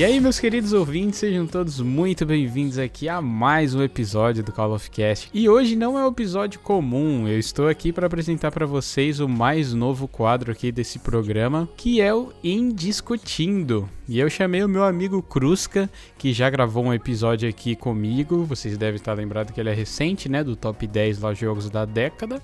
E aí, meus queridos ouvintes, sejam todos muito bem-vindos aqui a mais um episódio do Call of Cast. E hoje não é um episódio comum, eu estou aqui para apresentar para vocês o mais novo quadro aqui desse programa, que é o Indiscutindo. E eu chamei o meu amigo Krusca, que já gravou um episódio aqui comigo, vocês devem estar lembrados que ele é recente, né, do top 10 lá jogos da década.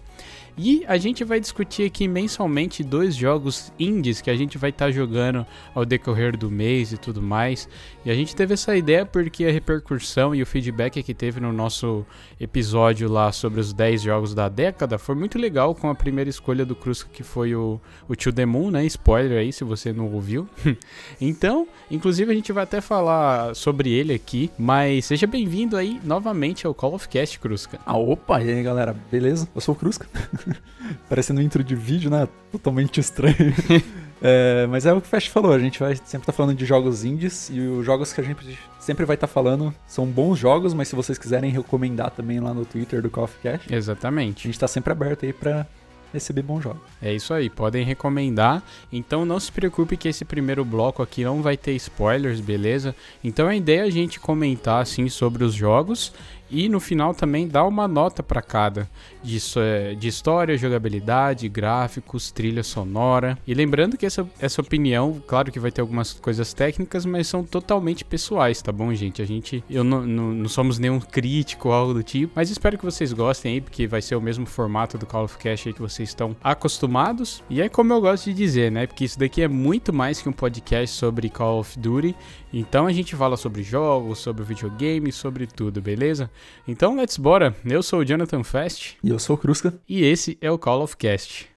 E a gente vai discutir aqui mensalmente dois jogos indies que a gente vai estar tá jogando ao decorrer do mês e tudo mais. E a gente teve essa ideia porque a repercussão e o feedback que teve no nosso episódio lá sobre os 10 jogos da década foi muito legal com a primeira escolha do Cruz que foi o, o To The Moon, né? Spoiler aí se você não ouviu. então, inclusive a gente vai até falar sobre ele aqui, mas seja bem-vindo aí novamente ao Call of Cast, Cruzca. Ah, opa, e aí galera, beleza? Eu sou o Cruzca. Parecendo um intro de vídeo, né? Totalmente estranho. é, mas é o que o Fast falou, a gente vai sempre estar tá falando de jogos indies e os jogos que a gente sempre vai estar tá falando são bons jogos, mas se vocês quiserem recomendar também lá no Twitter do of Cash. Exatamente. A gente tá sempre aberto aí pra receber bons jogos. É isso aí, podem recomendar. Então não se preocupe que esse primeiro bloco aqui não vai ter spoilers, beleza? Então a ideia é a gente comentar assim sobre os jogos e no final também dá uma nota para cada de, de história, jogabilidade, gráficos, trilha sonora. E lembrando que essa, essa opinião, claro que vai ter algumas coisas técnicas, mas são totalmente pessoais, tá bom, gente? A gente, eu não, não, não somos nenhum crítico ou algo do tipo, mas espero que vocês gostem aí, porque vai ser o mesmo formato do Call of Cash aí que vocês estão acostumados. E é como eu gosto de dizer, né? Porque isso daqui é muito mais que um podcast sobre Call of Duty. Então a gente fala sobre jogos, sobre videogame, sobre tudo, beleza? Então, let's bora. Eu sou o Jonathan Fast. E eu sou o Krusca. E esse é o Call of Cast.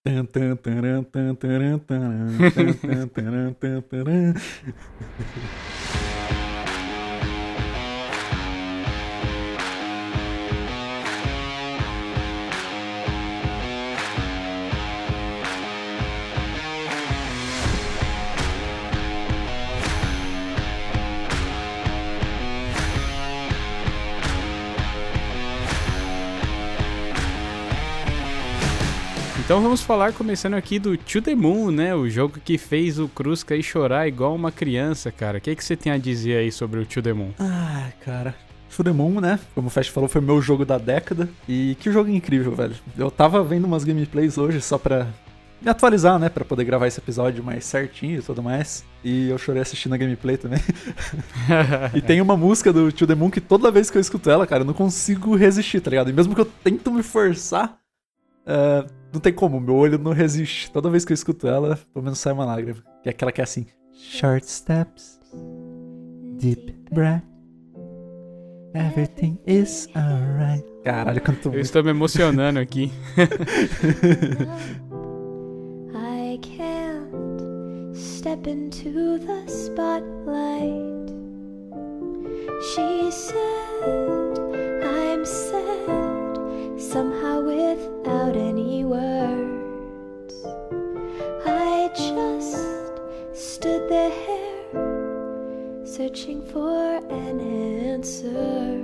Então vamos falar começando aqui do To The Moon, né? O jogo que fez o Cruz cair chorar igual uma criança, cara. O que, que você tem a dizer aí sobre o To The Moon? Ah, cara. To The Moon, né? Como o Fast falou, foi meu jogo da década. E que jogo incrível, velho. Eu tava vendo umas gameplays hoje só pra me atualizar, né? Pra poder gravar esse episódio mais certinho e tudo mais. E eu chorei assistindo a gameplay também. e tem uma música do To The Moon que toda vez que eu escuto ela, cara, eu não consigo resistir, tá ligado? E mesmo que eu tento me forçar, Uh, não tem como, meu olho não resiste. Toda vez que eu escuto ela, pelo menos sai uma lágrima. Que é aquela que é assim: Short steps, deep breath, everything is alright. Caralho, canto Eu estou me emocionando aqui. I can't step into the spotlight. She said, I'm sad. Somehow without any words. I just stood there, searching for an answer.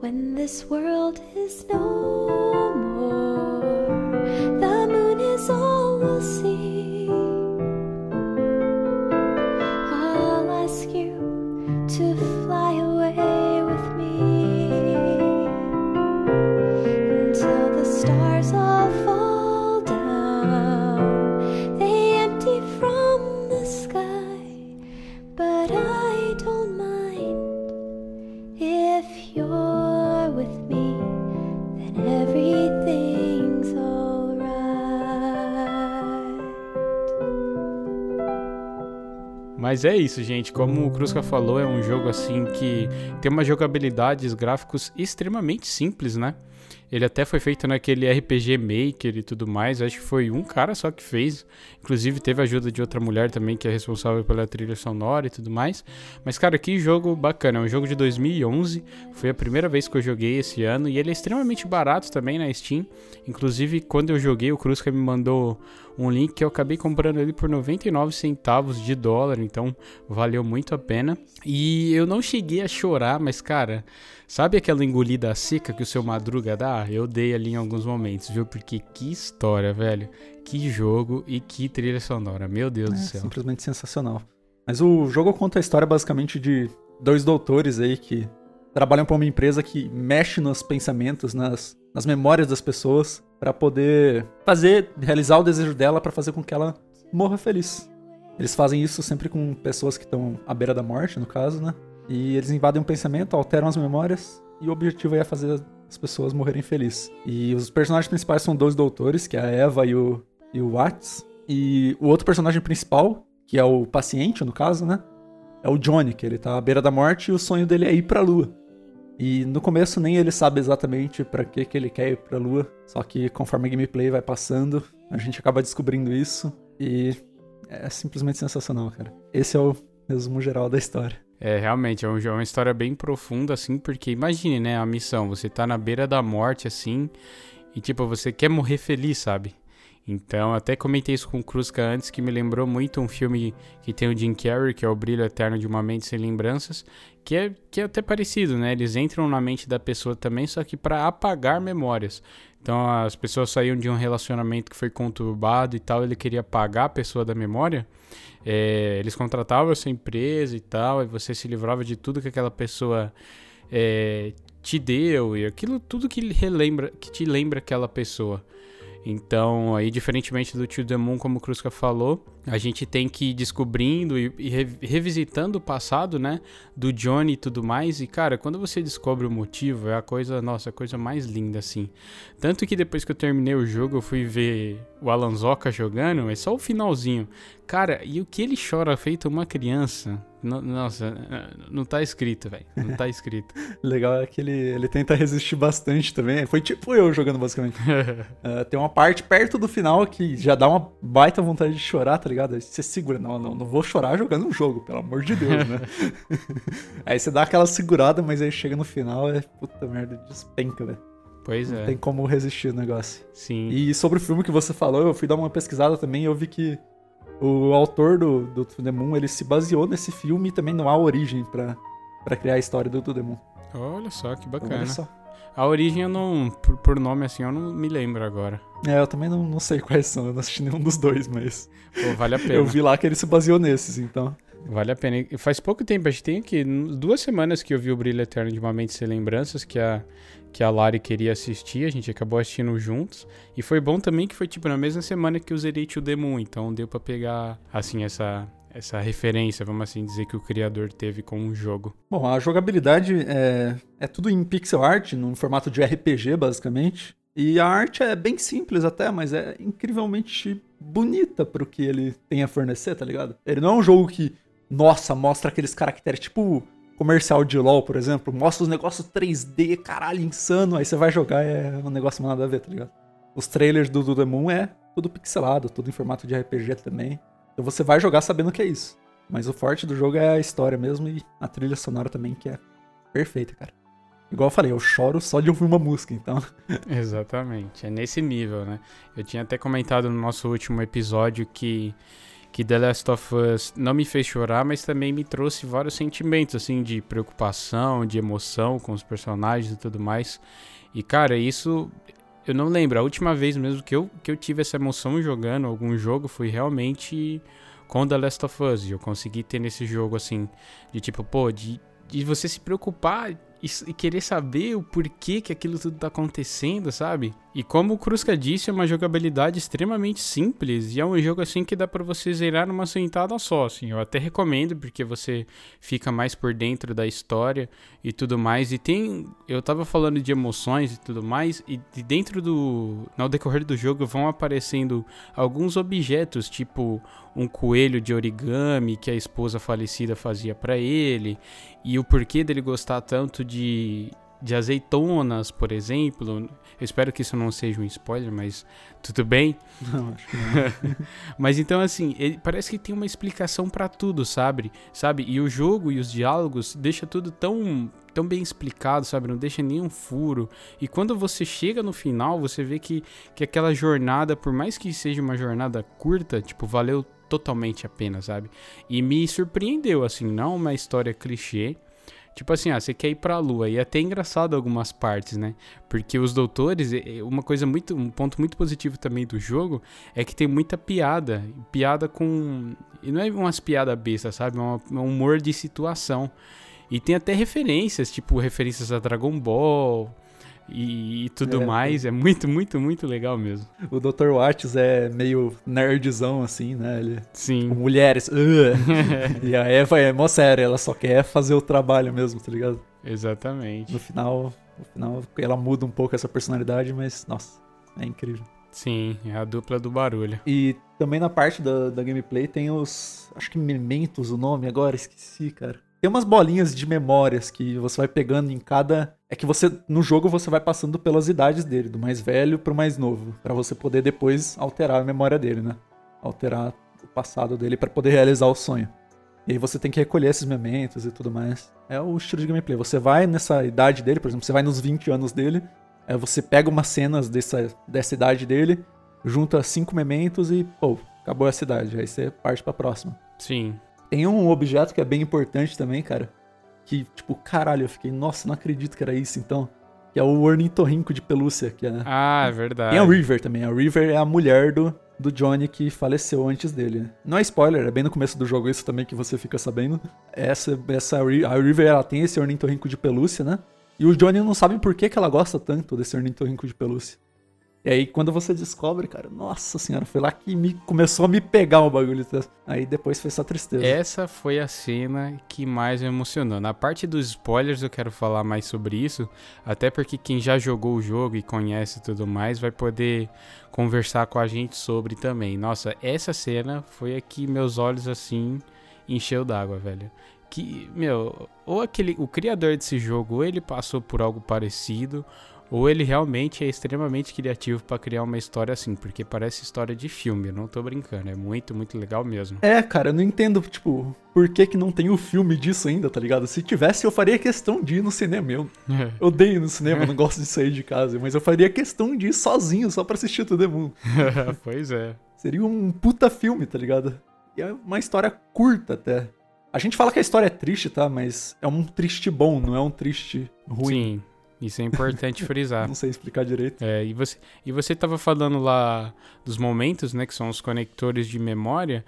When this world is no more, Mas é isso, gente. Como o Cruzca falou, é um jogo assim que tem uma jogabilidade, gráficos extremamente simples, né? Ele até foi feito naquele RPG Maker e tudo mais. Acho que foi um cara só que fez. Inclusive teve a ajuda de outra mulher também que é responsável pela trilha sonora e tudo mais. Mas cara, que jogo bacana. É um jogo de 2011. Foi a primeira vez que eu joguei esse ano e ele é extremamente barato também na Steam. Inclusive quando eu joguei, o Cruzca me mandou um link que eu acabei comprando ele por 99 centavos de dólar, então valeu muito a pena. E eu não cheguei a chorar, mas cara, sabe aquela engolida seca que o seu Madruga dá? Eu dei ali em alguns momentos, viu? Porque que história, velho. Que jogo e que trilha sonora, meu Deus é, do céu. Simplesmente sensacional. Mas o jogo conta a história basicamente de dois doutores aí que trabalham para uma empresa que mexe nos pensamentos, nas, nas memórias das pessoas, para poder fazer, realizar o desejo dela para fazer com que ela morra feliz. Eles fazem isso sempre com pessoas que estão à beira da morte, no caso, né? E eles invadem o pensamento, alteram as memórias, e o objetivo é fazer as pessoas morrerem felizes. E os personagens principais são dois doutores, que é a Eva e o, e o Watts. E o outro personagem principal, que é o paciente, no caso, né? É o Johnny, que ele tá à beira da morte e o sonho dele é ir pra lua. E no começo nem ele sabe exatamente para que, que ele quer ir pra lua. Só que conforme a gameplay vai passando, a gente acaba descobrindo isso. E é simplesmente sensacional, cara. Esse é o resumo geral da história. É, realmente, é, é uma história bem profunda, assim, porque imagine, né, a missão, você tá na beira da morte, assim, e tipo, você quer morrer feliz, sabe? Então, até comentei isso com o Cruzca antes, que me lembrou muito um filme que tem o Jim Carrey, que é O Brilho Eterno de uma Mente Sem Lembranças, que é, que é até parecido, né? Eles entram na mente da pessoa também, só que para apagar memórias. Então, as pessoas saíam de um relacionamento que foi conturbado e tal, ele queria apagar a pessoa da memória. É, eles contratavam essa empresa e tal, e você se livrava de tudo que aquela pessoa é, te deu, e aquilo tudo que relembra, que te lembra aquela pessoa. Então, aí, diferentemente do Tio Demon, como o Krusca falou, a gente tem que ir descobrindo e, e revisitando o passado, né? Do Johnny e tudo mais. E, cara, quando você descobre o motivo, é a coisa, nossa, a coisa mais linda, assim. Tanto que depois que eu terminei o jogo, eu fui ver o Alan Zoka jogando, é só o finalzinho. Cara, e o que ele chora feito uma criança? Nossa, não tá escrito, velho. Não tá escrito. Legal é que ele, ele tenta resistir bastante também. Foi tipo eu jogando, basicamente. uh, tem uma parte perto do final que já dá uma baita vontade de chorar, tá ligado? Você segura, não, não, não vou chorar jogando um jogo, pelo amor de Deus, né? aí você dá aquela segurada, mas aí chega no final é puta merda, despenca, velho. Pois não é. Tem como resistir o negócio. Sim. E sobre o filme que você falou, eu fui dar uma pesquisada também e eu vi que o autor do, do To The Moon, ele se baseou nesse filme e também não há origem para criar a história do To The Moon. Olha só, que bacana. Olha só. A origem eu não, por, por, nome assim, eu não me lembro agora. É, eu também não, não sei quais são, eu não assisti nenhum dos dois, mas. Pô, vale a pena. eu vi lá que ele se baseou nesses, então. Vale a pena. E faz pouco tempo, a gente tem aqui duas semanas que eu vi o Brilho Eterno de uma Mente Sem Lembranças, que a, que a Lari queria assistir, a gente acabou assistindo juntos. E foi bom também que foi tipo na mesma semana que eu zerei o Demon, então deu para pegar, assim, essa, essa referência, vamos assim dizer, que o criador teve com o jogo. Bom, a jogabilidade é, é tudo em pixel art, num formato de RPG, basicamente. E a arte é bem simples até, mas é incrivelmente bonita pro que ele tem a fornecer, tá ligado? Ele não é um jogo que, nossa, mostra aqueles caracteres tipo comercial de LoL, por exemplo, mostra os negócios 3D, caralho, insano, aí você vai jogar é um negócio nada a ver, tá ligado? Os trailers do, do The Moon é tudo pixelado, tudo em formato de RPG também. Então você vai jogar sabendo que é isso. Mas o forte do jogo é a história mesmo e a trilha sonora também, que é perfeita, cara. Igual eu falei, eu choro só de ouvir uma música, então. Exatamente, é nesse nível, né? Eu tinha até comentado no nosso último episódio que, que The Last of Us não me fez chorar, mas também me trouxe vários sentimentos, assim, de preocupação, de emoção com os personagens e tudo mais. E, cara, isso eu não lembro. A última vez mesmo que eu, que eu tive essa emoção jogando algum jogo foi realmente com The Last of Us. Eu consegui ter nesse jogo, assim, de tipo, pô, de, de você se preocupar e, querer saber o porquê que aquilo tudo tá acontecendo, sabe? E como o Cruzca disse, é uma jogabilidade extremamente simples e é um jogo assim que dá para você zerar numa sentada só, assim. Eu até recomendo porque você fica mais por dentro da história e tudo mais. E tem, eu tava falando de emoções e tudo mais e, e dentro do, no decorrer do jogo vão aparecendo alguns objetos, tipo um coelho de origami que a esposa falecida fazia para ele e o porquê dele gostar tanto de de azeitonas, por exemplo. Eu espero que isso não seja um spoiler, mas tudo bem. Não, acho que não. mas então assim, ele, parece que tem uma explicação para tudo, sabe? Sabe? E o jogo e os diálogos deixa tudo tão tão bem explicado, sabe? Não deixa nenhum furo. E quando você chega no final, você vê que, que aquela jornada, por mais que seja uma jornada curta, tipo, valeu totalmente a pena, sabe? E me surpreendeu, assim, não uma história clichê, Tipo assim, ah, você quer ir pra lua. E é até engraçado algumas partes, né? Porque os doutores, uma coisa muito. Um ponto muito positivo também do jogo é que tem muita piada. Piada com. E não é umas piadas bestas, sabe? É um humor de situação. E tem até referências, tipo referências a Dragon Ball e, e tudo é, mais. É muito, muito, muito legal mesmo. O Dr. Watts é meio nerdzão, assim, né? Ele, Sim. Tipo, mulheres. E a Eva é mó séria, ela só quer fazer o trabalho mesmo, tá ligado? Exatamente. No final, no final ela muda um pouco essa personalidade, mas, nossa, é incrível. Sim, é a dupla do barulho. E também na parte da, da gameplay tem os. Acho que Mementos o nome agora, esqueci, cara. Tem umas bolinhas de memórias que você vai pegando em cada. É que você, no jogo, você vai passando pelas idades dele, do mais velho pro mais novo, para você poder depois alterar a memória dele, né? Alterar o passado dele para poder realizar o sonho. E aí você tem que recolher esses momentos e tudo mais. É o estilo de gameplay. Você vai nessa idade dele, por exemplo, você vai nos 20 anos dele, aí você pega umas cenas dessa, dessa idade dele, junta cinco mementos e, pô, acabou essa idade. Aí você parte pra próxima. Sim. Tem um objeto que é bem importante também, cara. Que, tipo, caralho, eu fiquei, nossa, não acredito que era isso então. Que é o ornitorrinco de pelúcia. Que é... Ah, é verdade. Tem a River também. A River é a mulher do, do Johnny que faleceu antes dele. Não é spoiler, é bem no começo do jogo isso também que você fica sabendo. Essa, essa a River, ela tem esse ornitorrinco de pelúcia, né? E o Johnny não sabe por que, que ela gosta tanto desse ornitorrinco de pelúcia. E aí, quando você descobre, cara, nossa senhora, foi lá que me começou a me pegar o bagulho. Aí depois foi só tristeza. Essa foi a cena que mais me emocionou. Na parte dos spoilers, eu quero falar mais sobre isso. Até porque quem já jogou o jogo e conhece tudo mais vai poder conversar com a gente sobre também. Nossa, essa cena foi a que meus olhos assim encheu d'água, velho. Que, meu, ou aquele. O criador desse jogo, ele passou por algo parecido ou ele realmente é extremamente criativo para criar uma história assim, porque parece história de filme, não tô brincando, é muito, muito legal mesmo. É, cara, eu não entendo, tipo, por que que não tem o filme disso ainda, tá ligado? Se tivesse, eu faria questão de ir no cinema. Eu odeio ir no cinema, não gosto de sair de casa, mas eu faria questão de ir sozinho só pra assistir todo mundo. pois é. Seria um puta filme, tá ligado? E é uma história curta até. A gente fala que a história é triste, tá? Mas é um triste bom, não é um triste ruim. Sim. Isso é importante frisar. Não sei explicar direito. É, e você e você tava falando lá dos momentos, né, que são os conectores de memória.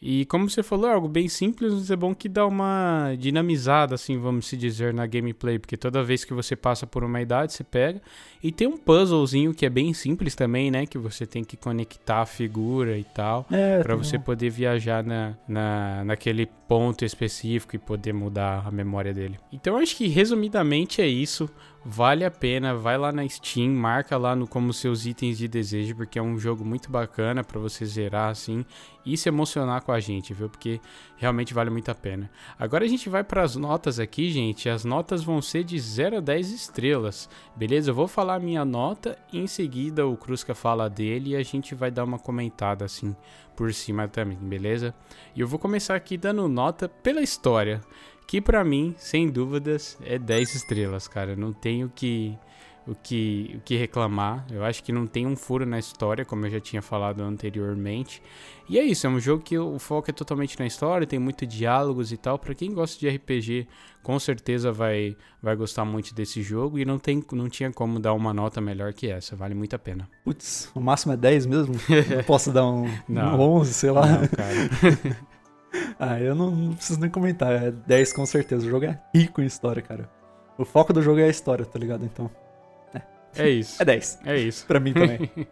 E como você falou, é algo bem simples, mas é bom que dá uma dinamizada, assim, vamos se dizer, na gameplay, porque toda vez que você passa por uma idade, você pega. E tem um puzzlezinho que é bem simples também, né? Que você tem que conectar a figura e tal. É, para você poder viajar na, na, naquele ponto específico e poder mudar a memória dele. Então acho que resumidamente é isso. Vale a pena, vai lá na Steam, marca lá no como seus itens de desejo, porque é um jogo muito bacana para você zerar assim e se emocionar com a gente, viu? Porque realmente vale muito a pena. Agora a gente vai para as notas aqui, gente. As notas vão ser de 0 a 10 estrelas, beleza? Eu vou falar a minha nota em seguida o Cruzca fala dele e a gente vai dar uma comentada assim por cima também, beleza? E eu vou começar aqui dando nota pela história que para mim, sem dúvidas, é 10 estrelas, cara. não tenho que o que, o que reclamar. Eu acho que não tem um furo na história, como eu já tinha falado anteriormente. E é isso, é um jogo que o foco é totalmente na história, tem muito diálogos e tal. Para quem gosta de RPG, com certeza vai, vai gostar muito desse jogo e não, tem, não tinha como dar uma nota melhor que essa, vale muito a pena. Putz, o máximo é 10 mesmo? não posso dar um, não, um 11, sei lá. Não, cara. ah, eu não, não, preciso nem comentar. É 10 com certeza. O jogo é rico em história, cara. O foco do jogo é a história, tá ligado? Então. É, é isso. É 10. É isso. pra mim também.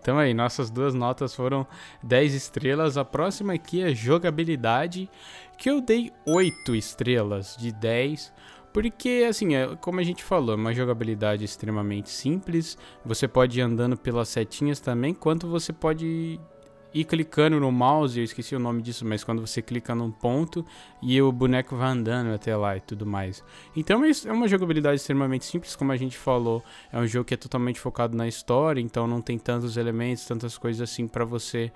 então aí, nossas duas notas foram 10 estrelas. A próxima aqui é jogabilidade, que eu dei 8 estrelas de 10. Porque, assim, é, como a gente falou, é uma jogabilidade extremamente simples. Você pode ir andando pelas setinhas também, quanto você pode ir clicando no mouse, eu esqueci o nome disso, mas quando você clica num ponto e o boneco vai andando até lá e tudo mais. Então é uma jogabilidade extremamente simples, como a gente falou, é um jogo que é totalmente focado na história, então não tem tantos elementos, tantas coisas assim para você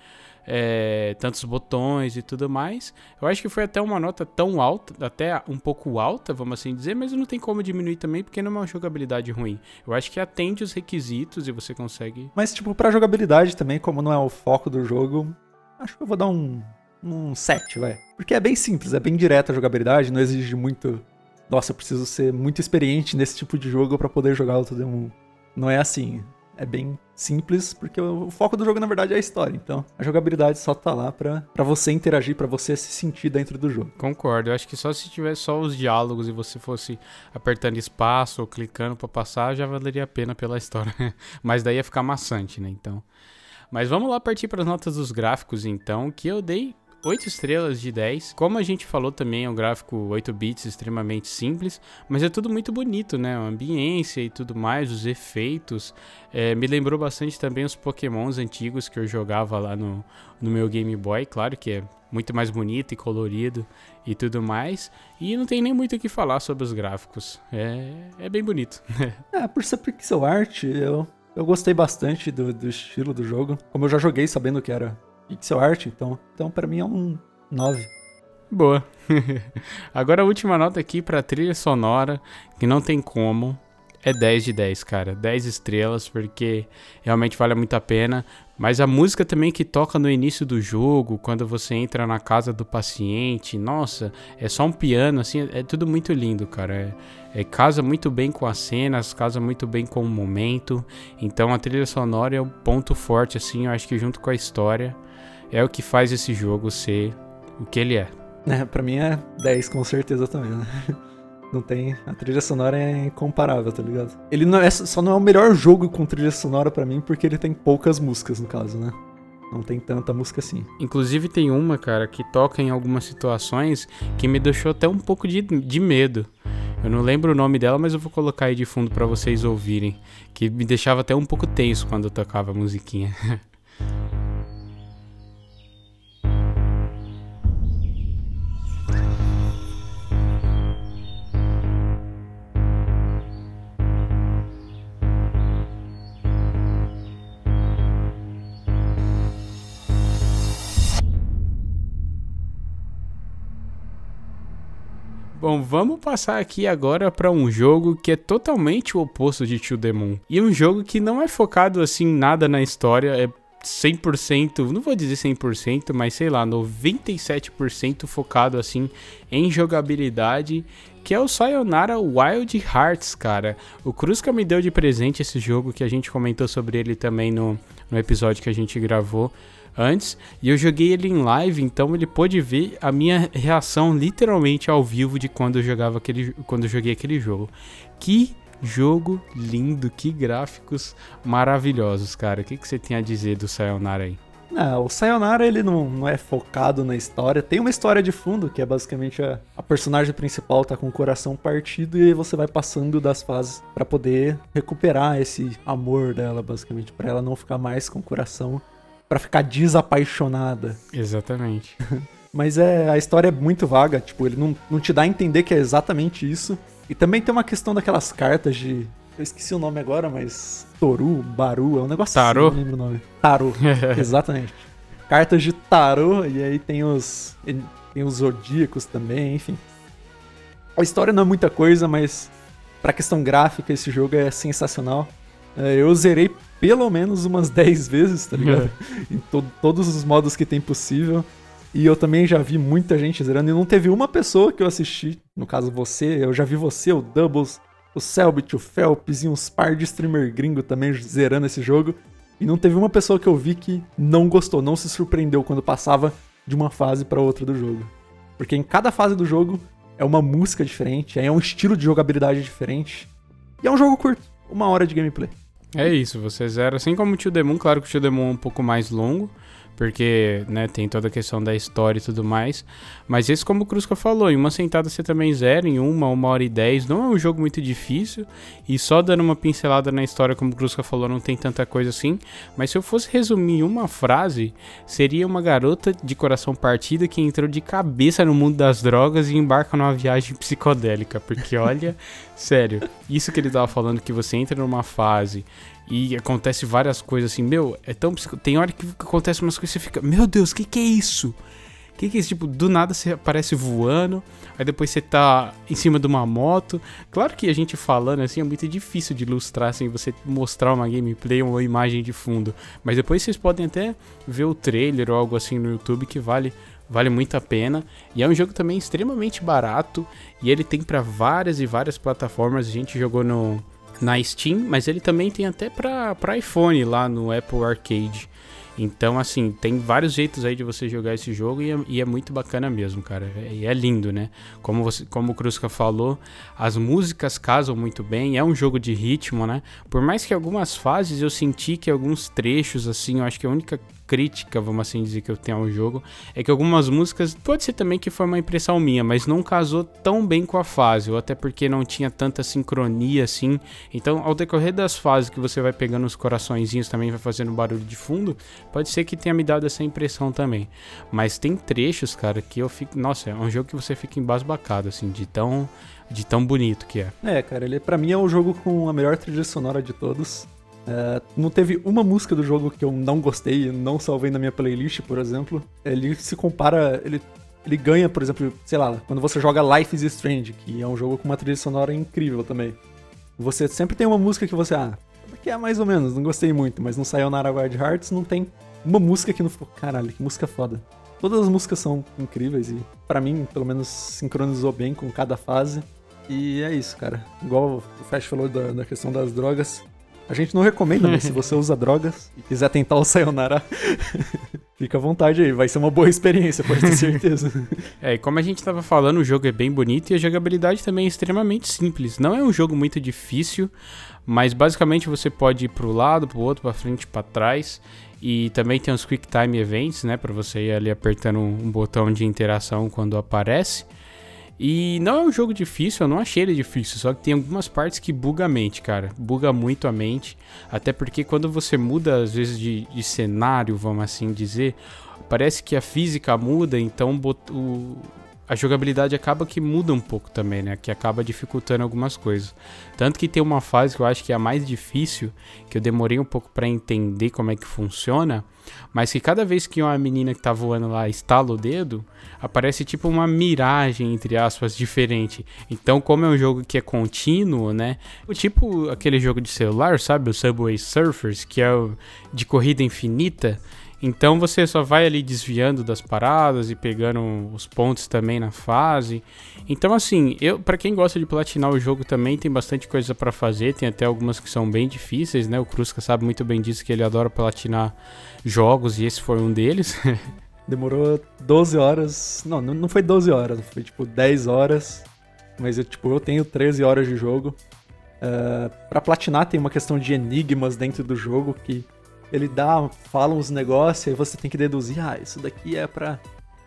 é, tantos botões e tudo mais. Eu acho que foi até uma nota tão alta, até um pouco alta, vamos assim dizer, mas não tem como diminuir também, porque não é uma jogabilidade ruim. Eu acho que atende os requisitos e você consegue. Mas, tipo, pra jogabilidade também, como não é o foco do jogo, acho que eu vou dar um, um 7, vai. Porque é bem simples, é bem direta a jogabilidade, não exige muito nossa, eu preciso ser muito experiente nesse tipo de jogo para poder jogar o To The Moon. Não é assim. É bem simples, porque o foco do jogo, na verdade, é a história. Então, a jogabilidade só tá lá pra, pra você interagir, para você se sentir dentro do jogo. Concordo. Eu acho que só se tivesse só os diálogos e você fosse apertando espaço ou clicando para passar, já valeria a pena pela história. Mas daí ia ficar maçante, né? Então. Mas vamos lá partir para as notas dos gráficos, então, que eu dei 8 estrelas de 10. Como a gente falou também, é um gráfico 8 bits extremamente simples, mas é tudo muito bonito, né? A ambiência e tudo mais, os efeitos. É, me lembrou bastante também os pokémons antigos que eu jogava lá no, no meu Game Boy. Claro que é muito mais bonito e colorido e tudo mais. E não tem nem muito o que falar sobre os gráficos. É, é bem bonito. é, por ser pixel art, eu, eu gostei bastante do, do estilo do jogo. Como eu já joguei sabendo que era pixel art, então, então para mim é um 9. Boa. Agora a última nota aqui para trilha sonora, que não tem como. É 10 de 10, cara. 10 estrelas, porque realmente vale muito a pena. Mas a música também que toca no início do jogo, quando você entra na casa do paciente, nossa, é só um piano, assim, é tudo muito lindo, cara. É, é, casa muito bem com as cenas, casa muito bem com o momento. Então a trilha sonora é o ponto forte, assim, eu acho que junto com a história é o que faz esse jogo ser o que ele é. É, pra mim é 10 com certeza também, né? Não tem. A trilha sonora é incomparável, tá ligado? Ele não é, só não é o melhor jogo com trilha sonora para mim porque ele tem poucas músicas, no caso, né? Não tem tanta música assim. Inclusive tem uma, cara, que toca em algumas situações que me deixou até um pouco de, de medo. Eu não lembro o nome dela, mas eu vou colocar aí de fundo para vocês ouvirem. Que me deixava até um pouco tenso quando eu tocava a musiquinha. Bom, vamos passar aqui agora para um jogo que é totalmente o oposto de To The Moon. E um jogo que não é focado assim nada na história, é 100%, não vou dizer 100%, mas sei lá, 97% focado assim em jogabilidade, que é o Sayonara Wild Hearts, cara. O Cruzca me deu de presente esse jogo que a gente comentou sobre ele também no, no episódio que a gente gravou antes e eu joguei ele em live, então ele pôde ver a minha reação literalmente ao vivo de quando eu jogava aquele quando eu joguei aquele jogo. Que jogo lindo, que gráficos maravilhosos, cara. O que, que você tem a dizer do Sayonara aí? Não, o Sayonara ele não, não é focado na história. Tem uma história de fundo, que é basicamente a, a personagem principal tá com o coração partido e você vai passando das fases para poder recuperar esse amor dela, basicamente, para ela não ficar mais com o coração para ficar desapaixonada. Exatamente. Mas é a história é muito vaga, tipo, ele não, não te dá a entender que é exatamente isso. E também tem uma questão daquelas cartas de. Eu esqueci o nome agora, mas. Toru, Baru, é um negócio tarô. assim, não lembro o nome. Tarô, exatamente. Cartas de tarô, e aí tem os. Tem os zodíacos também, enfim. A história não é muita coisa, mas pra questão gráfica, esse jogo é sensacional. É, eu zerei pelo menos umas 10 vezes, tá ligado? em to todos os modos que tem possível. E eu também já vi muita gente zerando. E não teve uma pessoa que eu assisti, no caso você, eu já vi você, o Doubles, o Selbit, o Phelps e uns par de streamer gringo também zerando esse jogo. E não teve uma pessoa que eu vi que não gostou, não se surpreendeu quando passava de uma fase para outra do jogo. Porque em cada fase do jogo é uma música diferente, é um estilo de jogabilidade diferente. E é um jogo curto, uma hora de gameplay. É isso, você zera. Assim como o Tio Demon, claro que o Tio Demon é um pouco mais longo, porque né, tem toda a questão da história e tudo mais. Mas esse, como o Cruzca falou, em uma sentada você também zera, em uma, uma hora e dez. Não é um jogo muito difícil. E só dando uma pincelada na história, como o Cruzca falou, não tem tanta coisa assim. Mas se eu fosse resumir uma frase, seria uma garota de coração partido que entrou de cabeça no mundo das drogas e embarca numa viagem psicodélica. Porque olha, sério, isso que ele tava falando, que você entra numa fase e acontece várias coisas assim, meu, é tão Tem hora que acontece umas coisas e você fica, meu Deus, o que, que é isso? O que, que é isso? Tipo, do nada você aparece voando, aí depois você tá em cima de uma moto. Claro que a gente falando assim é muito difícil de ilustrar, assim, você mostrar uma gameplay ou uma imagem de fundo. Mas depois vocês podem até ver o trailer ou algo assim no YouTube que vale Vale muito a pena. E é um jogo também extremamente barato. E ele tem para várias e várias plataformas. A gente jogou no, na Steam, mas ele também tem até para iPhone lá no Apple Arcade. Então, assim, tem vários jeitos aí de você jogar esse jogo e é, e é muito bacana mesmo, cara. E é, é, lindo, né? Como, você, como o Krusca falou, as músicas casam muito bem, é um jogo de ritmo, né? Por mais que algumas fases eu senti que alguns trechos, assim, eu acho que a única crítica, vamos assim dizer, que eu tenho ao jogo, é que algumas músicas, pode ser também que foi uma impressão minha, mas não casou tão bem com a fase, ou até porque não tinha tanta sincronia assim. Então, ao decorrer das fases que você vai pegando os coraçõezinhos também, vai fazendo barulho de fundo, pode ser que tenha me dado essa impressão também. Mas tem trechos, cara, que eu fico. Nossa, é um jogo que você fica embasbacado, assim, de tão. De tão bonito que é. É, cara, ele para mim é o jogo com a melhor trilha sonora de todos. Uh, não teve uma música do jogo que eu não gostei, não salvei na minha playlist, por exemplo. Ele se compara. Ele, ele ganha, por exemplo, sei lá, quando você joga Life is Strange, que é um jogo com uma trilha sonora incrível também. Você sempre tem uma música que você. Ah, que é mais ou menos, não gostei muito, mas no Sayonara Wild Hearts não tem uma música que não ficou. Caralho, que música foda. Todas as músicas são incríveis e, para mim, pelo menos, sincronizou bem com cada fase. E é isso, cara. Igual o Fast falou da, da questão das drogas. A gente não recomenda, mas se você usa drogas e quiser tentar o Sayonara, fica à vontade aí. Vai ser uma boa experiência, pode ter certeza. é, e como a gente estava falando, o jogo é bem bonito e a jogabilidade também é extremamente simples. Não é um jogo muito difícil, mas basicamente você pode ir pro lado, pro outro, para frente, para trás. E também tem os Quick Time Events, né, para você ir ali apertando um botão de interação quando aparece. E não é um jogo difícil, eu não achei ele difícil, só que tem algumas partes que buga a mente, cara. Buga muito a mente. Até porque quando você muda, às vezes, de, de cenário, vamos assim dizer, parece que a física muda, então o, a jogabilidade acaba que muda um pouco também, né? Que acaba dificultando algumas coisas. Tanto que tem uma fase que eu acho que é a mais difícil, que eu demorei um pouco para entender como é que funciona, mas que cada vez que uma menina que tá voando lá estala o dedo, aparece tipo uma miragem, entre aspas, diferente. Então, como é um jogo que é contínuo, né? O tipo aquele jogo de celular, sabe? O Subway Surfers, que é de corrida infinita. Então você só vai ali desviando das paradas e pegando os pontos também na fase. Então assim, eu para quem gosta de platinar o jogo também tem bastante coisa para fazer, tem até algumas que são bem difíceis, né? O Krusca sabe muito bem disso que ele adora platinar jogos e esse foi um deles. Demorou 12 horas. Não, não foi 12 horas, foi tipo 10 horas. Mas eu, tipo, eu tenho 13 horas de jogo. Uh, pra platinar tem uma questão de enigmas dentro do jogo que ele dá, fala uns negócios, aí você tem que deduzir, ah, isso daqui é pra.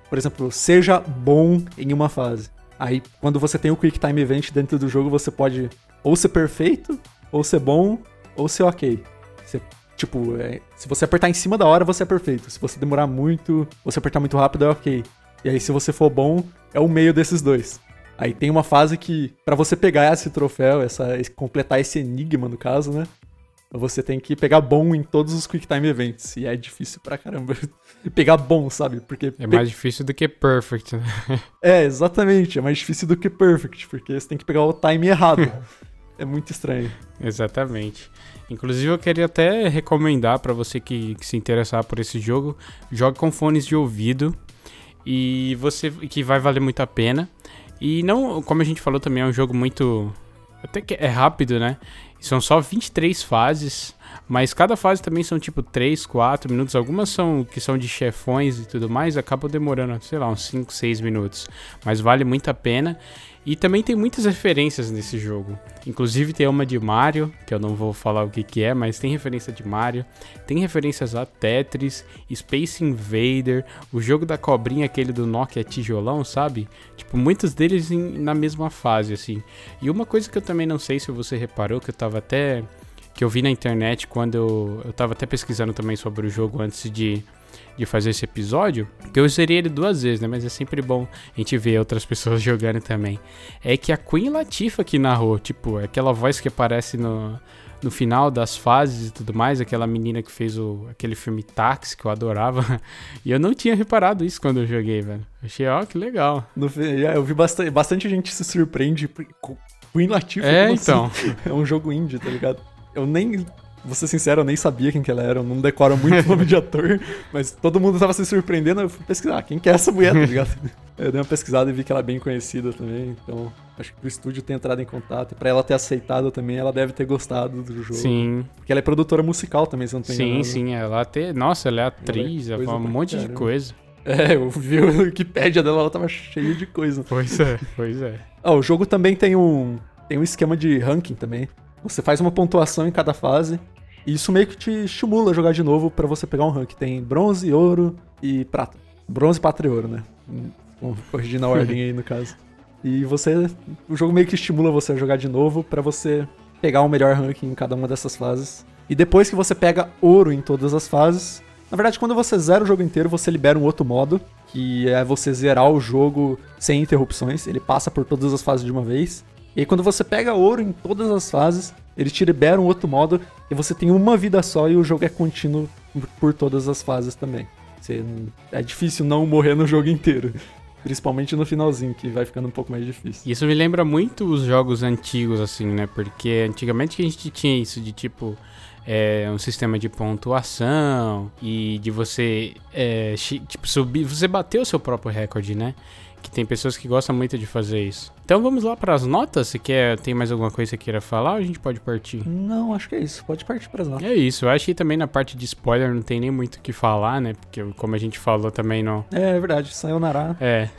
Por exemplo, seja bom em uma fase. Aí, quando você tem o Quick Time Event dentro do jogo, você pode ou ser perfeito, ou ser bom, ou ser ok. Tipo, é, se você apertar em cima da hora, você é perfeito. Se você demorar muito, você apertar muito rápido, é ok. E aí, se você for bom, é o meio desses dois. Aí tem uma fase que, para você pegar esse troféu, essa, completar esse enigma, no caso, né? Você tem que pegar bom em todos os Quick Time Events. E é difícil pra caramba pegar bom, sabe? Porque. É mais difícil do que perfect, né? é, exatamente. É mais difícil do que perfect, porque você tem que pegar o time errado. é muito estranho. Exatamente. Inclusive, eu queria até recomendar para você que, que, se interessar por esse jogo, jogue com fones de ouvido e você que vai valer muito a pena. E não, como a gente falou também, é um jogo muito até que é rápido, né? São só 23 fases, mas cada fase também são tipo 3, 4 minutos. Algumas são que são de chefões e tudo mais, acabam demorando, sei lá, uns 5, 6 minutos. Mas vale muito a pena. E também tem muitas referências nesse jogo. Inclusive tem uma de Mario, que eu não vou falar o que, que é, mas tem referência de Mario. Tem referências a Tetris, Space Invader, o jogo da cobrinha, aquele do Nokia tijolão, sabe? Tipo, muitos deles em, na mesma fase, assim. E uma coisa que eu também não sei se você reparou, que eu tava até. que eu vi na internet quando eu, eu tava até pesquisando também sobre o jogo antes de de fazer esse episódio, que eu usaria ele duas vezes, né? Mas é sempre bom a gente ver outras pessoas jogando também. É que a Queen Latifah que narrou, tipo, aquela voz que aparece no, no final das fases e tudo mais, aquela menina que fez o, aquele filme Táxi, que eu adorava. E eu não tinha reparado isso quando eu joguei, velho. Achei, ó, que legal. No, é, eu vi bastante, bastante gente se surpreende com Queen Latifah. É, então. Assim? É um jogo indie, tá ligado? Eu nem Vou ser sincero, eu nem sabia quem que ela era, eu não decoro muito o nome de ator, mas todo mundo tava se surpreendendo, eu fui pesquisar, ah, quem que é essa mulher, tá ligado? Eu dei uma pesquisada e vi que ela é bem conhecida também, então acho que pro estúdio ter entrado em contato, e pra ela ter aceitado também, ela deve ter gostado do jogo. Sim. Porque ela é produtora musical também, se não tenho Sim, sim, ela tem. Nossa, ela é atriz, ela, fala um monte de caramba. coisa. É, eu vi o Wikipedia dela, ela tava cheia de coisa. Pois é, pois é. Ah, o jogo também tem um, tem um esquema de ranking também. Você faz uma pontuação em cada fase. E isso meio que te estimula a jogar de novo pra você pegar um rank. Tem bronze, ouro e prata. Bronze, prata e ouro, né? Vamos corrigir na ordem aí no caso. E você. O jogo meio que estimula você a jogar de novo pra você pegar o melhor ranking em cada uma dessas fases. E depois que você pega ouro em todas as fases. Na verdade, quando você zera o jogo inteiro, você libera um outro modo. Que é você zerar o jogo sem interrupções. Ele passa por todas as fases de uma vez. E aí, quando você pega ouro em todas as fases, ele te libera um outro modo e você tem uma vida só e o jogo é contínuo por todas as fases também. Você, é difícil não morrer no jogo inteiro. Principalmente no finalzinho, que vai ficando um pouco mais difícil. Isso me lembra muito os jogos antigos, assim, né? Porque antigamente a gente tinha isso de tipo. É, um sistema de pontuação e de você é, tipo subir, você bater o seu próprio recorde, né? Que tem pessoas que gostam muito de fazer isso. Então vamos lá para as notas. Você quer tem mais alguma coisa que você queira falar ou a gente pode partir? Não, acho que é isso. Pode partir para as notas. É isso, eu acho que também na parte de spoiler não tem nem muito o que falar, né? Porque como a gente falou também não. É, é verdade, Sayonara. É,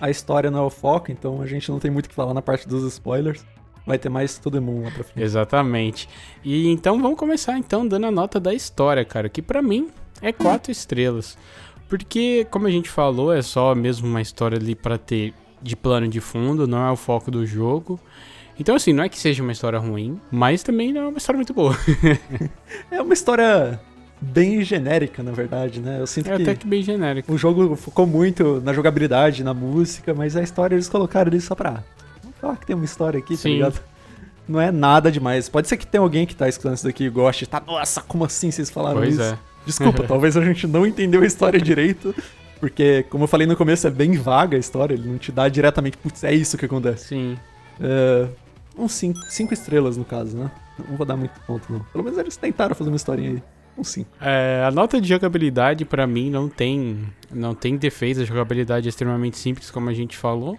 A história não é o foco, então a gente não tem muito o que falar na parte dos spoilers. Vai ter mais todo mundo lá pra frente. exatamente. E então vamos começar então dando a nota da história, cara, que pra mim é quatro estrelas. Porque, como a gente falou, é só mesmo uma história ali pra ter de plano de fundo, não é o foco do jogo. Então, assim, não é que seja uma história ruim, mas também não é uma história muito boa. É uma história bem genérica, na verdade, né? Eu sinto É que até que bem genérico. o jogo focou muito na jogabilidade, na música, mas a história eles colocaram ali só pra. Vamos falar que tem uma história aqui, tá Sim. ligado? Não é nada demais. Pode ser que tenha alguém que tá escutando isso daqui e goste. Tá, nossa, como assim vocês falaram Pois isso? é. Desculpa, talvez a gente não entendeu a história direito. Porque, como eu falei no começo, é bem vaga a história. Ele não te dá diretamente, putz, é isso que acontece. Sim. É, uns cinco, cinco estrelas, no caso, né? Não vou dar muito ponto, não. Pelo menos eles tentaram fazer uma historinha aí. Uns cinco. É, a nota de jogabilidade pra mim não tem não tem defeito, a jogabilidade é extremamente simples como a gente falou.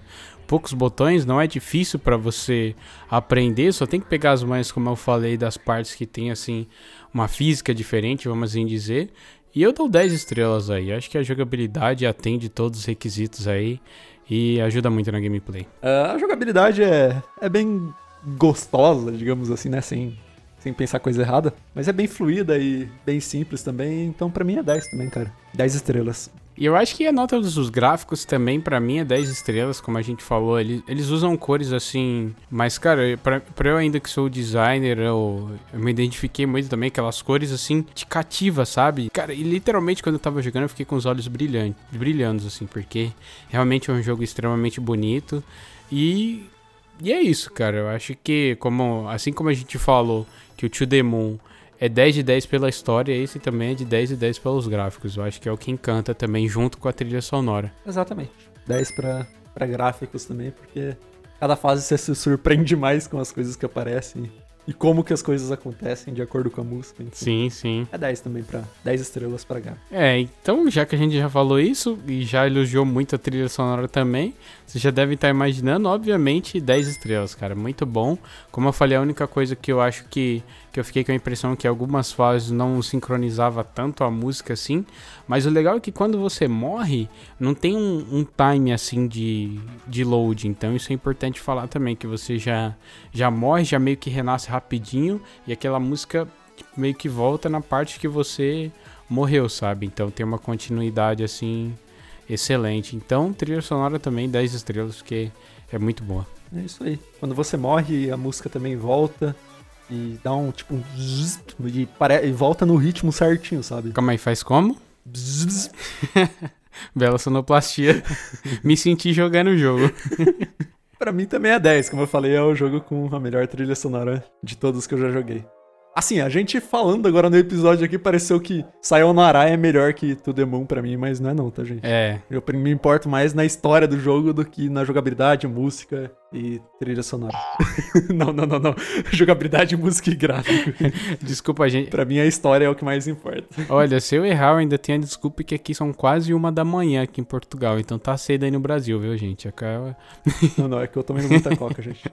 Poucos botões, não é difícil pra você aprender, só tem que pegar as manhas como eu falei das partes que tem assim uma física diferente, vamos assim dizer. E eu dou 10 estrelas aí. Acho que a jogabilidade atende todos os requisitos aí e ajuda muito na gameplay. É, a jogabilidade é, é bem gostosa, digamos assim, né? Sem, sem pensar coisa errada. Mas é bem fluida e bem simples também. Então, pra mim, é 10 também, cara. 10 estrelas. E eu acho que a nota dos gráficos também, pra mim, é 10 estrelas, como a gente falou. Eles, eles usam cores assim. Mas, cara, pra, pra eu ainda que sou designer, eu, eu me identifiquei muito também. Aquelas cores assim, te cativa, sabe? Cara, e literalmente quando eu tava jogando, eu fiquei com os olhos brilhantes, brilhando, assim, porque realmente é um jogo extremamente bonito. E. E é isso, cara. Eu acho que, como assim como a gente falou que o To The é 10 de 10 pela história, esse também é de 10 de 10 pelos gráficos. Eu acho que é o que encanta também, junto com a trilha sonora. Exatamente. 10 pra, pra gráficos também, porque cada fase você se surpreende mais com as coisas que aparecem e como que as coisas acontecem de acordo com a música. Sim, sim. É 10 também pra 10 estrelas pra H. É, então, já que a gente já falou isso e já elogiou muito a trilha sonora também, você já deve estar imaginando, obviamente, 10 estrelas, cara. Muito bom. Como eu falei, a única coisa que eu acho que, que eu fiquei com a impressão que algumas fases não sincronizava tanto a música assim. Mas o legal é que quando você morre, não tem um, um time assim de, de load. Então isso é importante falar também, que você já, já morre, já meio que renasce rapidinho e aquela música meio que volta na parte que você morreu, sabe? Então tem uma continuidade assim excelente. Então, trilha sonora também 10 estrelas, porque é muito boa. É isso aí. Quando você morre, a música também volta e dá um tipo um zzz, e, pare... e volta no ritmo certinho, sabe? Calma aí, faz como? Bela sonoplastia. Me senti jogando o jogo. Pra mim também é 10, como eu falei, é o jogo com a melhor trilha sonora de todos que eu já joguei. Assim, a gente falando agora no episódio aqui, pareceu que Sayonara é melhor que To The Moon pra mim, mas não é não, tá, gente? É. Eu me importo mais na história do jogo do que na jogabilidade, música e trilha sonora. não, não, não, não. Jogabilidade, música e gráfico. Desculpa, gente. Pra mim a história é o que mais importa. Olha, se eu errar, eu ainda tenho a desculpa que aqui são quase uma da manhã aqui em Portugal, então tá cedo aí no Brasil, viu, gente? Acaba... não, não, é que eu tomei muita coca, gente.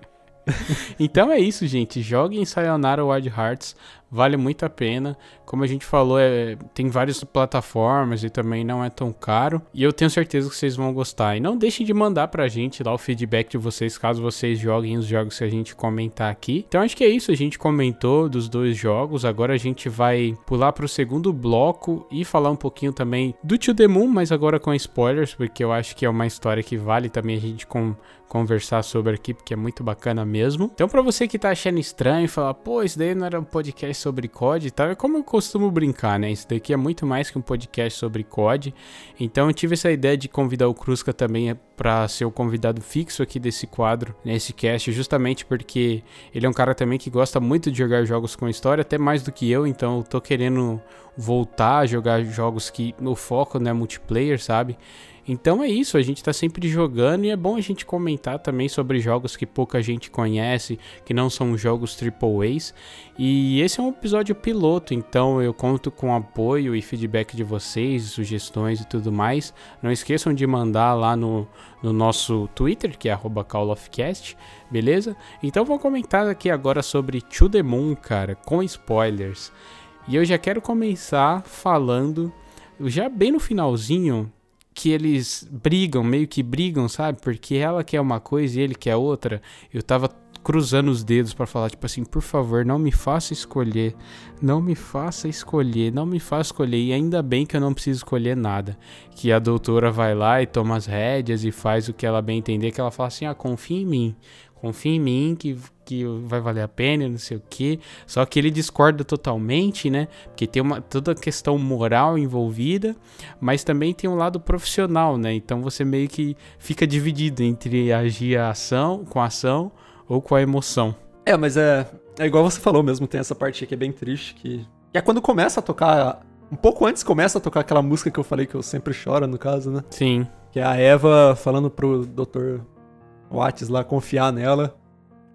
Então é isso, gente. Joguem Sayonara Wild Hearts. Vale muito a pena. Como a gente falou, é, tem várias plataformas e também não é tão caro. E eu tenho certeza que vocês vão gostar. E não deixem de mandar pra gente lá o feedback de vocês, caso vocês joguem os jogos que a gente comentar aqui. Então acho que é isso. A gente comentou dos dois jogos. Agora a gente vai pular pro segundo bloco e falar um pouquinho também do To The Moon, mas agora com spoilers, porque eu acho que é uma história que vale também a gente com, conversar sobre aqui, porque é muito bacana mesmo. Então, pra você que tá achando estranho falar, pô, isso daí não era um podcast sobre COD e tal, é como eu costumo brincar, né? Isso daqui é muito mais que um podcast sobre COD. Então eu tive essa ideia de convidar o Crusca também para ser o convidado fixo aqui desse quadro, nesse cast, justamente porque ele é um cara também que gosta muito de jogar jogos com história, até mais do que eu, então eu tô querendo voltar a jogar jogos que no foco não é multiplayer, sabe? Então é isso, a gente tá sempre jogando e é bom a gente comentar também sobre jogos que pouca gente conhece, que não são jogos AAAs. E esse é um episódio piloto, então eu conto com apoio e feedback de vocês, sugestões e tudo mais. Não esqueçam de mandar lá no, no nosso Twitter, que é callofcast, beleza? Então vou comentar aqui agora sobre To The Moon, cara, com spoilers. E eu já quero começar falando, já bem no finalzinho, que eles brigam, meio que brigam, sabe? Porque ela quer uma coisa e ele quer outra. Eu tava cruzando os dedos para falar, tipo assim, por favor, não me faça escolher. Não me faça escolher, não me faça escolher. E ainda bem que eu não preciso escolher nada. Que a doutora vai lá e toma as rédeas e faz o que ela bem entender, que ela fala assim: ah, confia em mim confia em mim que, que vai valer a pena, não sei o que. Só que ele discorda totalmente, né? Porque tem uma, toda a questão moral envolvida, mas também tem um lado profissional, né? Então você meio que fica dividido entre agir a ação, com a ação ou com a emoção. É, mas é, é igual você falou mesmo, tem essa parte que é bem triste, que, que é quando começa a tocar. Um pouco antes começa a tocar aquela música que eu falei que eu sempre choro, no caso, né? Sim. Que é a Eva falando pro Dr. Watts lá confiar nela,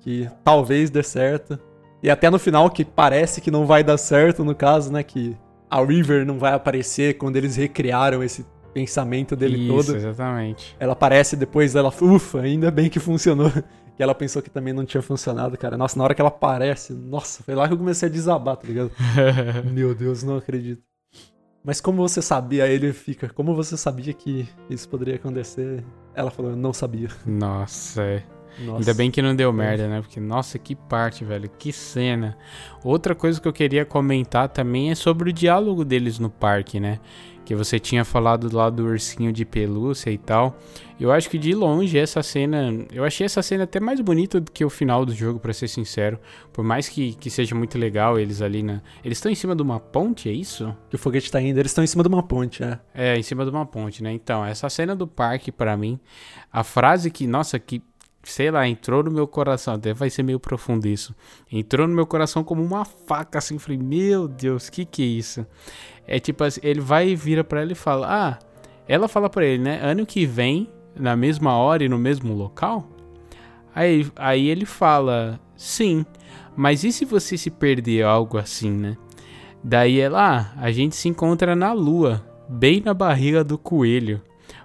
que talvez dê certo. E até no final que parece que não vai dar certo, no caso, né, que a River não vai aparecer quando eles recriaram esse pensamento dele Isso, todo. exatamente. Ela aparece depois, ela, ufa, ainda bem que funcionou. que ela pensou que também não tinha funcionado, cara. Nossa, na hora que ela aparece, nossa, foi lá que eu comecei a desabar, tá ligado? Meu Deus, não acredito. Mas como você sabia, ele fica, como você sabia que isso poderia acontecer? Ela falou, não sabia. Nossa, é. Nossa. Ainda bem que não deu merda, né? Porque, nossa, que parte, velho. Que cena. Outra coisa que eu queria comentar também é sobre o diálogo deles no parque, né? que você tinha falado lá do ursinho de pelúcia e tal. Eu acho que de longe essa cena, eu achei essa cena até mais bonita do que o final do jogo, para ser sincero. Por mais que, que seja muito legal eles ali na, eles estão em cima de uma ponte, é isso? Que o foguete tá indo, eles estão em cima de uma ponte, é. É, em cima de uma ponte, né? Então, essa cena do parque para mim, a frase que, nossa, que sei lá, entrou no meu coração, até vai ser meio profundo isso. Entrou no meu coração como uma faca, assim, falei, meu Deus, que que é isso? É tipo assim, ele vai e vira pra ela e fala: Ah, ela fala pra ele, né? Ano que vem, na mesma hora e no mesmo local? Aí, aí ele fala: Sim, mas e se você se perder algo assim, né? Daí ela: Ah, a gente se encontra na lua, bem na barriga do coelho.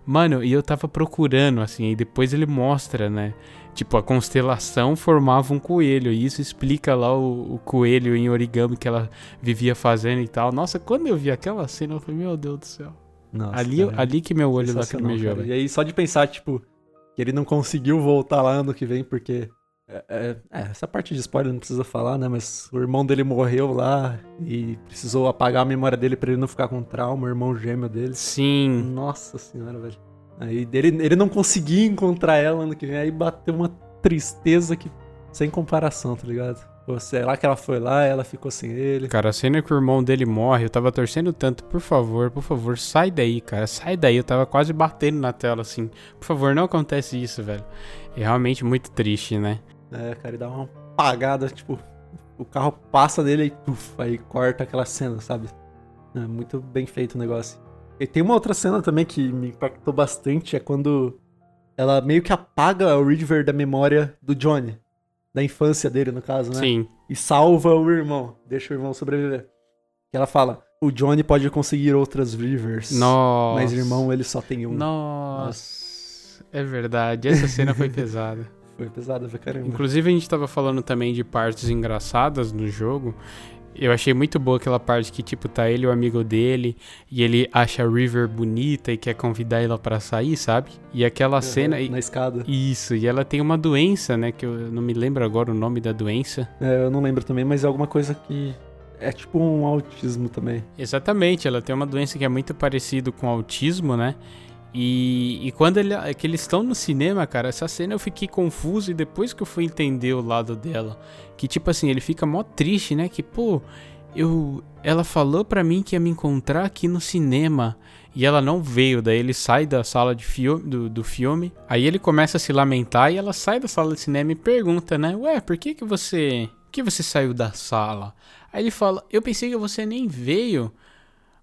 Mano, e eu tava procurando, assim, e depois ele mostra, né? Tipo, a constelação formava um coelho. E isso explica lá o, o, coelho em origami que ela vivia fazendo e tal. Nossa, quando eu vi aquela cena, eu falei, meu Deus do céu. Nossa, ali, cara, ali que meu olho lacrimejou. E aí, só de pensar, tipo, que ele não conseguiu voltar lá ano que vem, porque. É, é, é, essa parte de spoiler não precisa falar, né? Mas o irmão dele morreu lá e precisou apagar a memória dele para ele não ficar com trauma, o irmão gêmeo dele. Sim. Nossa senhora, velho. Aí ele, ele não conseguia encontrar ela ano que vem, aí bateu uma tristeza que sem comparação, tá ligado? Ou será que ela foi lá ela ficou sem ele? Cara, a cena que o irmão dele morre, eu tava torcendo tanto, por favor, por favor, sai daí, cara, sai daí. Eu tava quase batendo na tela assim, por favor, não acontece isso, velho. É realmente muito triste, né? É, cara, e dá uma apagada, tipo, o carro passa nele e puf, aí corta aquela cena, sabe? É muito bem feito o negócio. E tem uma outra cena também que me impactou bastante, é quando ela meio que apaga o River da memória do Johnny. Da infância dele, no caso, né? Sim. E salva o irmão, deixa o irmão sobreviver. E ela fala, o Johnny pode conseguir outras Rivers. Nossa. Mas irmão, ele só tem um. Nossa. É verdade, essa cena foi pesada. Foi pesada pra caramba. Inclusive, a gente tava falando também de partes engraçadas no jogo. Eu achei muito boa aquela parte que, tipo, tá ele e o amigo dele, e ele acha a River bonita e quer convidar ela para sair, sabe? E aquela Uhum, cena. Na escada. Isso, e ela tem uma doença, né? Que eu não me lembro agora o nome da doença. É, eu não lembro também, mas é alguma coisa que. É tipo um autismo também. Exatamente, ela tem uma doença que é muito parecido com autismo, né? E, e quando ele, é que eles estão no cinema, cara, essa cena eu fiquei confuso e depois que eu fui entender o lado dela, que tipo assim, ele fica mó triste, né? Que pô, eu ela falou pra mim que ia me encontrar aqui no cinema e ela não veio, daí ele sai da sala de filme, do, do filme, aí ele começa a se lamentar e ela sai da sala de cinema e pergunta, né? Ué, por que que você, que você saiu da sala? Aí ele fala, eu pensei que você nem veio.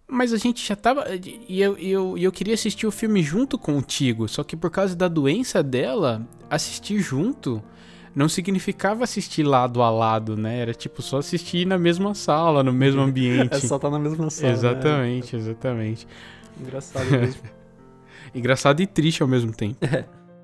Mas a gente já tava. E eu, eu, eu queria assistir o filme junto contigo. Só que por causa da doença dela, assistir junto não significava assistir lado a lado, né? Era tipo só assistir na mesma sala, no mesmo ambiente. É só tá na mesma sala. né? exatamente, exatamente. Engraçado mesmo. Engraçado e triste ao mesmo tempo.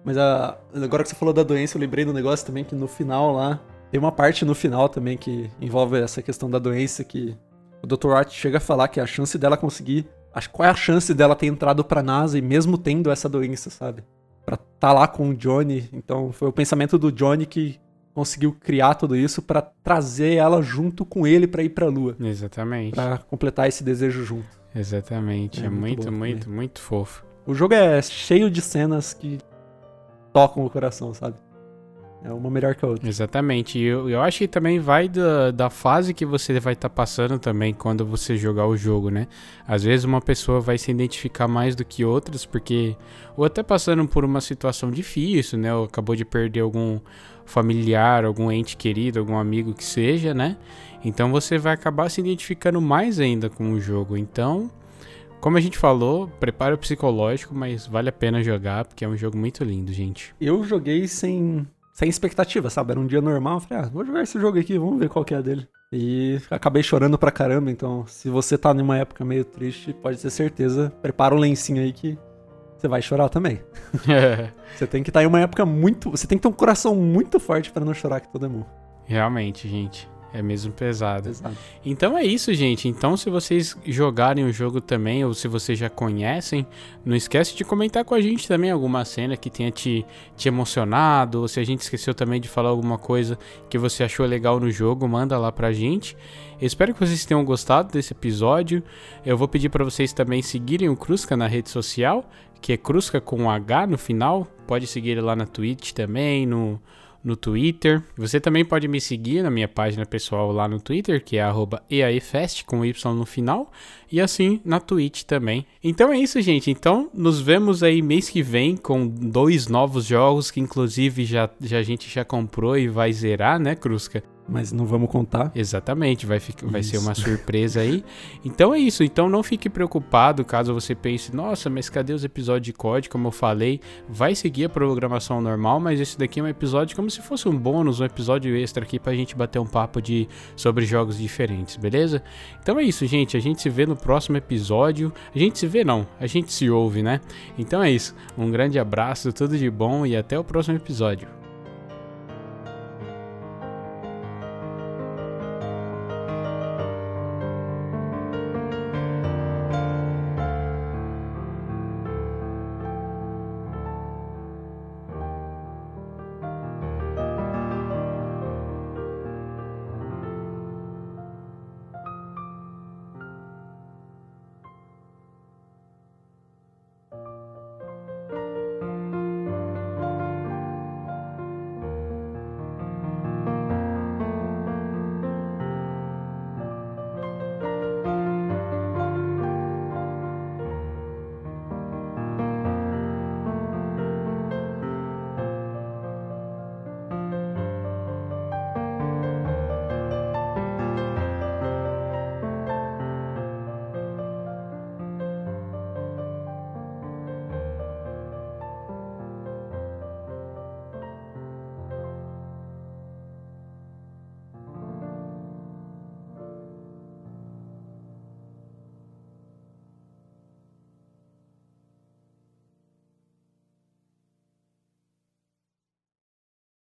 Mas a, agora que você falou da doença, eu lembrei do negócio também que no final lá. Tem uma parte no final também que envolve essa questão da doença que o Dr. Wright chega a falar que a chance dela conseguir. Qual é a chance dela ter entrado pra NASA e mesmo tendo essa doença, sabe? Pra tá lá com o Johnny. Então foi o pensamento do Johnny que conseguiu criar tudo isso pra trazer ela junto com ele pra ir pra Lua. Exatamente. Pra completar esse desejo junto. Exatamente. É É, muito muito, muito, também. muito, fofo. O jogo é cheio de cenas que tocam o coração, sabe? É uma melhor que a outra. Exatamente. E eu, eu acho que também vai da, da fase que você vai estar passando também quando você jogar o jogo, né? Às vezes uma pessoa vai se identificar mais do que outras, porque. Ou até passando por uma situação difícil, né? Ou acabou de perder algum familiar, algum ente querido, algum amigo que seja, né? Então você vai acabar se identificando mais ainda com o jogo. Então. Como a gente falou, prepara o psicológico, mas vale a pena jogar, porque é um jogo muito lindo, gente. Eu joguei sem, sem expectativa, sabe? Era um dia normal. Eu falei, ah, vou jogar esse jogo aqui, vamos ver qual que é dele. E acabei chorando pra caramba. Então, se você tá numa época meio triste, pode ter certeza, prepara um lencinho aí que você vai chorar também. Você tem que estar em uma época muito. Você tem que ter um coração muito forte pra não chorar que todo é mundo. Realmente, gente. É mesmo pesado. Exato. Então é isso, gente. Então, se vocês jogarem o jogo também, ou se vocês já conhecem, não esquece de comentar com a gente também alguma cena que tenha te, te emocionado, ou se a gente esqueceu também de falar alguma coisa que você achou legal no jogo, manda lá pra gente. Eu espero que vocês tenham gostado desse episódio. Eu vou pedir para vocês também seguirem o Crusca na rede social, que é Crusca com um H no final. Pode seguir ele lá na Twitch também, no no Twitter. Você também pode me seguir na minha página pessoal lá no Twitter, que é @eaefest com Y no final, e assim na Twitch também. Então é isso, gente. Então nos vemos aí mês que vem com dois novos jogos que inclusive já, já a gente já comprou e vai zerar, né, Crusca? Mas não vamos contar. Exatamente, vai, fi- vai ser uma surpresa aí. Então é isso, então não fique preocupado caso você pense, nossa, mas cadê os episódios de COD? Como eu falei, vai seguir a programação normal, mas esse daqui é um episódio como se fosse um bônus, um episódio extra aqui pra gente bater um papo de, sobre jogos diferentes, beleza? Então é isso, gente, a gente se vê no próximo episódio. A gente se vê não, a gente se ouve, né? Então é isso, um grande abraço, tudo de bom e até o próximo episódio.